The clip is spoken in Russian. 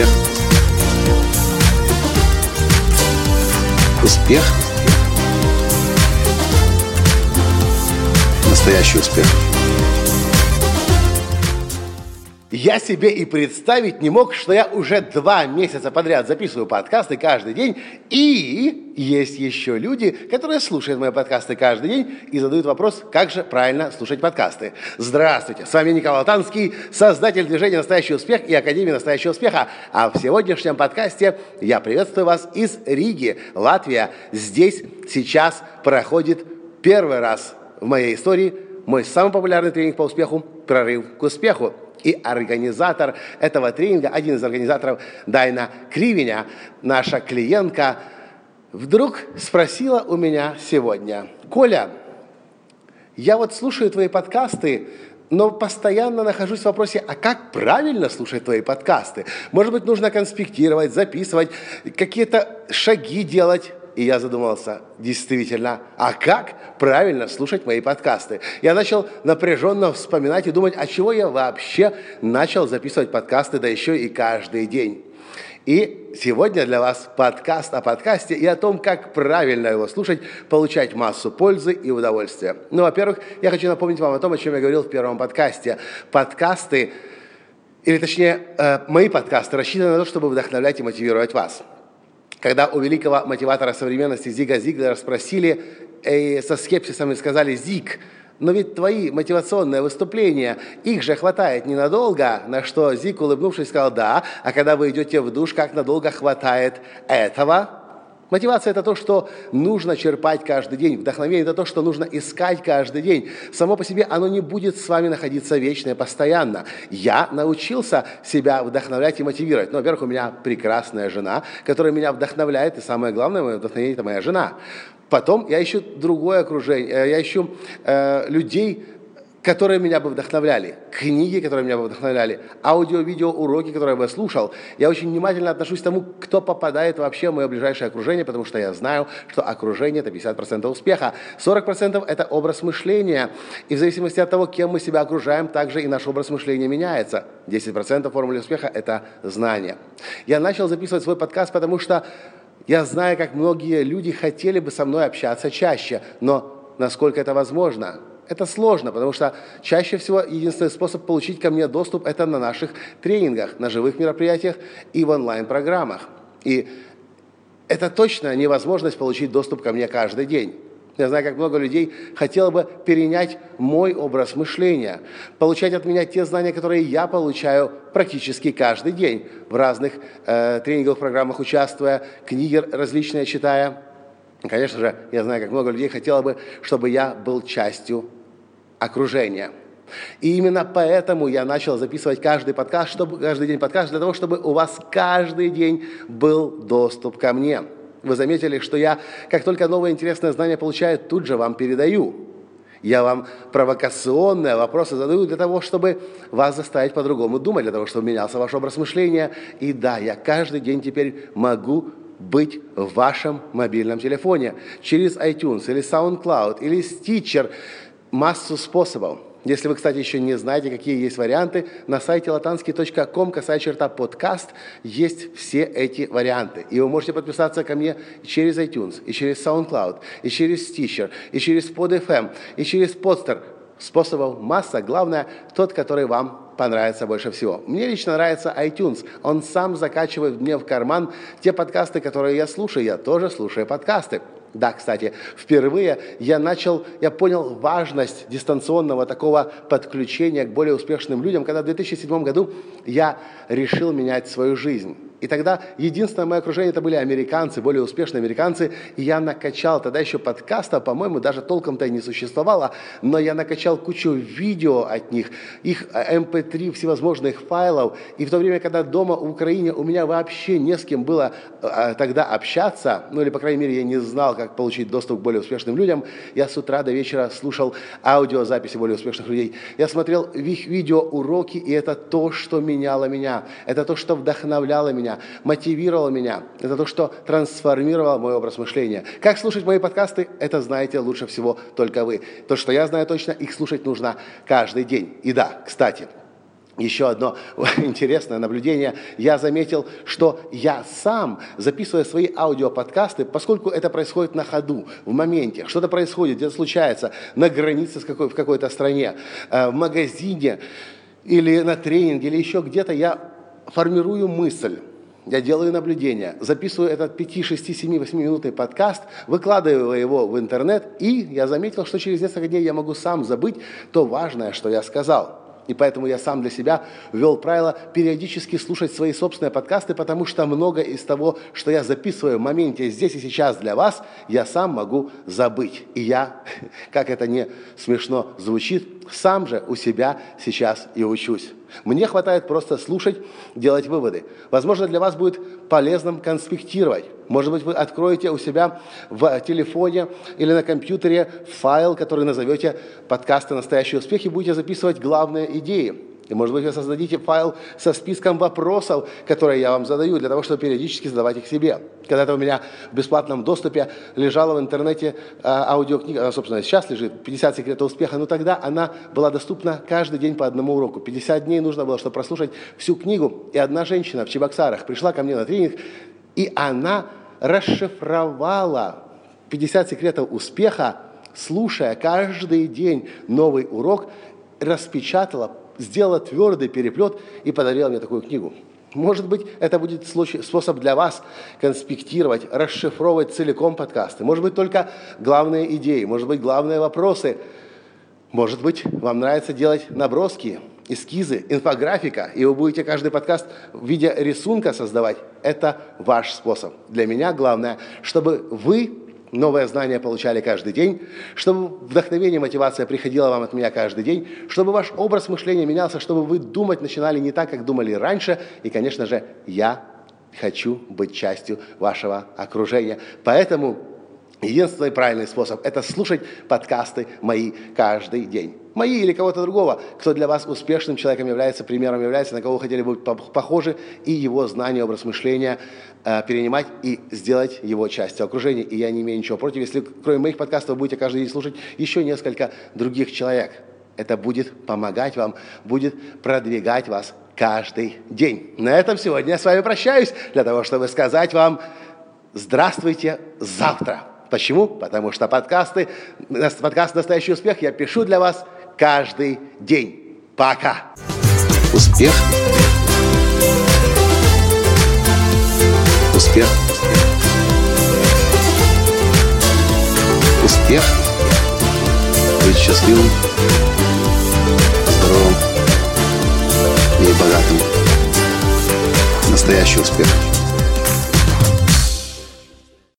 Успех. Успех. Настоящий успех. Я себе и представить не мог, что я уже два месяца подряд записываю подкасты каждый день, и есть еще люди, которые слушают мои подкасты каждый день и задают вопрос, как же правильно слушать подкасты. Здравствуйте, с вами Николай Танский, создатель движения «Настоящий успех» и Академии «Настоящего успеха». А в сегодняшнем подкасте я приветствую вас из Риги, Латвия. Здесь сейчас проходит первый раз в моей истории мой самый популярный тренинг по успеху «Прорыв к успеху». И организатор этого тренинга, один из организаторов Дайна Кривеня, наша клиентка, вдруг спросила у меня сегодня, Коля, я вот слушаю твои подкасты, но постоянно нахожусь в вопросе, а как правильно слушать твои подкасты? Может быть, нужно конспектировать, записывать, какие-то шаги делать. И я задумался, действительно, а как правильно слушать мои подкасты? Я начал напряженно вспоминать и думать, а чего я вообще начал записывать подкасты, да еще и каждый день. И сегодня для вас подкаст о подкасте и о том, как правильно его слушать, получать массу пользы и удовольствия. Ну, во-первых, я хочу напомнить вам о том, о чем я говорил в первом подкасте. Подкасты, или точнее, э, мои подкасты рассчитаны на то, чтобы вдохновлять и мотивировать вас когда у великого мотиватора современности Зига Зиглера спросили и со скепсисом и сказали «Зиг, но ведь твои мотивационные выступления, их же хватает ненадолго, на что Зиг, улыбнувшись, сказал «да», а когда вы идете в душ, как надолго хватает этого? Мотивация – это то, что нужно черпать каждый день. Вдохновение – это то, что нужно искать каждый день. Само по себе оно не будет с вами находиться вечно и постоянно. Я научился себя вдохновлять и мотивировать. Ну, во-первых, у меня прекрасная жена, которая меня вдохновляет, и самое главное, мое вдохновение – это моя жена. Потом я ищу другое окружение, э, я ищу э, людей, которые меня бы вдохновляли, книги, которые меня бы вдохновляли, аудио-видео уроки, которые я бы слушал. Я очень внимательно отношусь к тому, кто попадает вообще в мое ближайшее окружение, потому что я знаю, что окружение – это 50% успеха. 40% – это образ мышления. И в зависимости от того, кем мы себя окружаем, также и наш образ мышления меняется. 10% формулы успеха – это знание. Я начал записывать свой подкаст, потому что я знаю, как многие люди хотели бы со мной общаться чаще, но насколько это возможно – это сложно, потому что чаще всего единственный способ получить ко мне доступ – это на наших тренингах, на живых мероприятиях и в онлайн-программах. И это точно невозможность получить доступ ко мне каждый день. Я знаю, как много людей хотело бы перенять мой образ мышления, получать от меня те знания, которые я получаю практически каждый день в разных э, тренинговых программах участвуя, книги различные читая. Конечно же, я знаю, как много людей хотело бы, чтобы я был частью окружения. И именно поэтому я начал записывать каждый подкаст, чтобы, каждый день подкаст, для того, чтобы у вас каждый день был доступ ко мне. Вы заметили, что я, как только новое интересное знание получаю, тут же вам передаю. Я вам провокационные вопросы задаю для того, чтобы вас заставить по-другому думать, для того, чтобы менялся ваш образ мышления. И да, я каждый день теперь могу быть в вашем мобильном телефоне через iTunes или SoundCloud или Stitcher – массу способов. Если вы, кстати, еще не знаете, какие есть варианты, на сайте latansky.com, касая черта подкаст, есть все эти варианты. И вы можете подписаться ко мне через iTunes, и через SoundCloud, и через Stitcher, и через PodFM, и через Podster. Способов масса. Главное, тот, который вам понравится больше всего. Мне лично нравится iTunes. Он сам закачивает мне в карман те подкасты, которые я слушаю. Я тоже слушаю подкасты. Да, кстати, впервые я начал, я понял важность дистанционного такого подключения к более успешным людям, когда в 2007 году я решил менять свою жизнь. И тогда единственное мое окружение это были американцы, более успешные американцы. И я накачал, тогда еще подкаста, по-моему, даже толком-то и не существовало, но я накачал кучу видео от них, их MP3 эм всевозможных файлов. И в то время, когда дома в Украине у меня вообще не с кем было а, тогда общаться, ну или, по крайней мере, я не знал, как получить доступ к более успешным людям, я с утра до вечера слушал аудиозаписи более успешных людей. Я смотрел их видеоуроки, и это то, что меняло меня. Это то, что вдохновляло меня меня, мотивировало меня. Это то, что трансформировало мой образ мышления. Как слушать мои подкасты, это знаете лучше всего только вы. То, что я знаю точно, их слушать нужно каждый день. И да, кстати, еще одно интересное наблюдение. Я заметил, что я сам, записывая свои аудиоподкасты, поскольку это происходит на ходу, в моменте, что-то происходит, где-то случается, на границе с какой, в какой-то стране, э, в магазине или на тренинге, или еще где-то, я формирую мысль. Я делаю наблюдения, записываю этот 5, 6, 7, 8 минутный подкаст, выкладываю его в интернет, и я заметил, что через несколько дней я могу сам забыть то важное, что я сказал. И поэтому я сам для себя ввел правило периодически слушать свои собственные подкасты, потому что много из того, что я записываю в моменте здесь и сейчас для вас, я сам могу забыть. И я, как это не смешно звучит, сам же у себя сейчас и учусь. Мне хватает просто слушать, делать выводы. Возможно, для вас будет полезным конспектировать. Может быть, вы откроете у себя в телефоне или на компьютере файл, который назовете «Подкасты «Настоящий успех» и будете записывать главные идеи. И, может быть, вы создадите файл со списком вопросов, которые я вам задаю, для того, чтобы периодически задавать их себе. Когда-то у меня в бесплатном доступе лежала в интернете э, аудиокнига, она, собственно, сейчас лежит, «50 секретов успеха», но тогда она была доступна каждый день по одному уроку. 50 дней нужно было, чтобы прослушать всю книгу. И одна женщина в Чебоксарах пришла ко мне на тренинг, и она расшифровала 50 секретов успеха, слушая каждый день новый урок, распечатала, сделала твердый переплет и подарила мне такую книгу. Может быть, это будет способ для вас конспектировать, расшифровывать целиком подкасты. Может быть, только главные идеи, может быть, главные вопросы. Может быть, вам нравится делать наброски, эскизы, инфографика, и вы будете каждый подкаст в виде рисунка создавать. Это ваш способ. Для меня главное, чтобы вы новое знание получали каждый день, чтобы вдохновение, мотивация приходила вам от меня каждый день, чтобы ваш образ мышления менялся, чтобы вы думать начинали не так, как думали раньше. И, конечно же, я хочу быть частью вашего окружения. Поэтому единственный правильный способ – это слушать подкасты мои каждый день мои или кого-то другого, кто для вас успешным человеком является, примером является, на кого вы хотели быть похожи, и его знания, образ мышления э, перенимать и сделать его частью окружения. И я не имею ничего против, если кроме моих подкастов вы будете каждый день слушать еще несколько других человек. Это будет помогать вам, будет продвигать вас каждый день. На этом сегодня я с вами прощаюсь, для того, чтобы сказать вам «Здравствуйте завтра». Почему? Потому что подкасты, подкаст «Настоящий успех» я пишу для вас – каждый день. Пока. Успех. Успех. Успех. Быть счастливым, здоровым и богатым. Настоящий успех.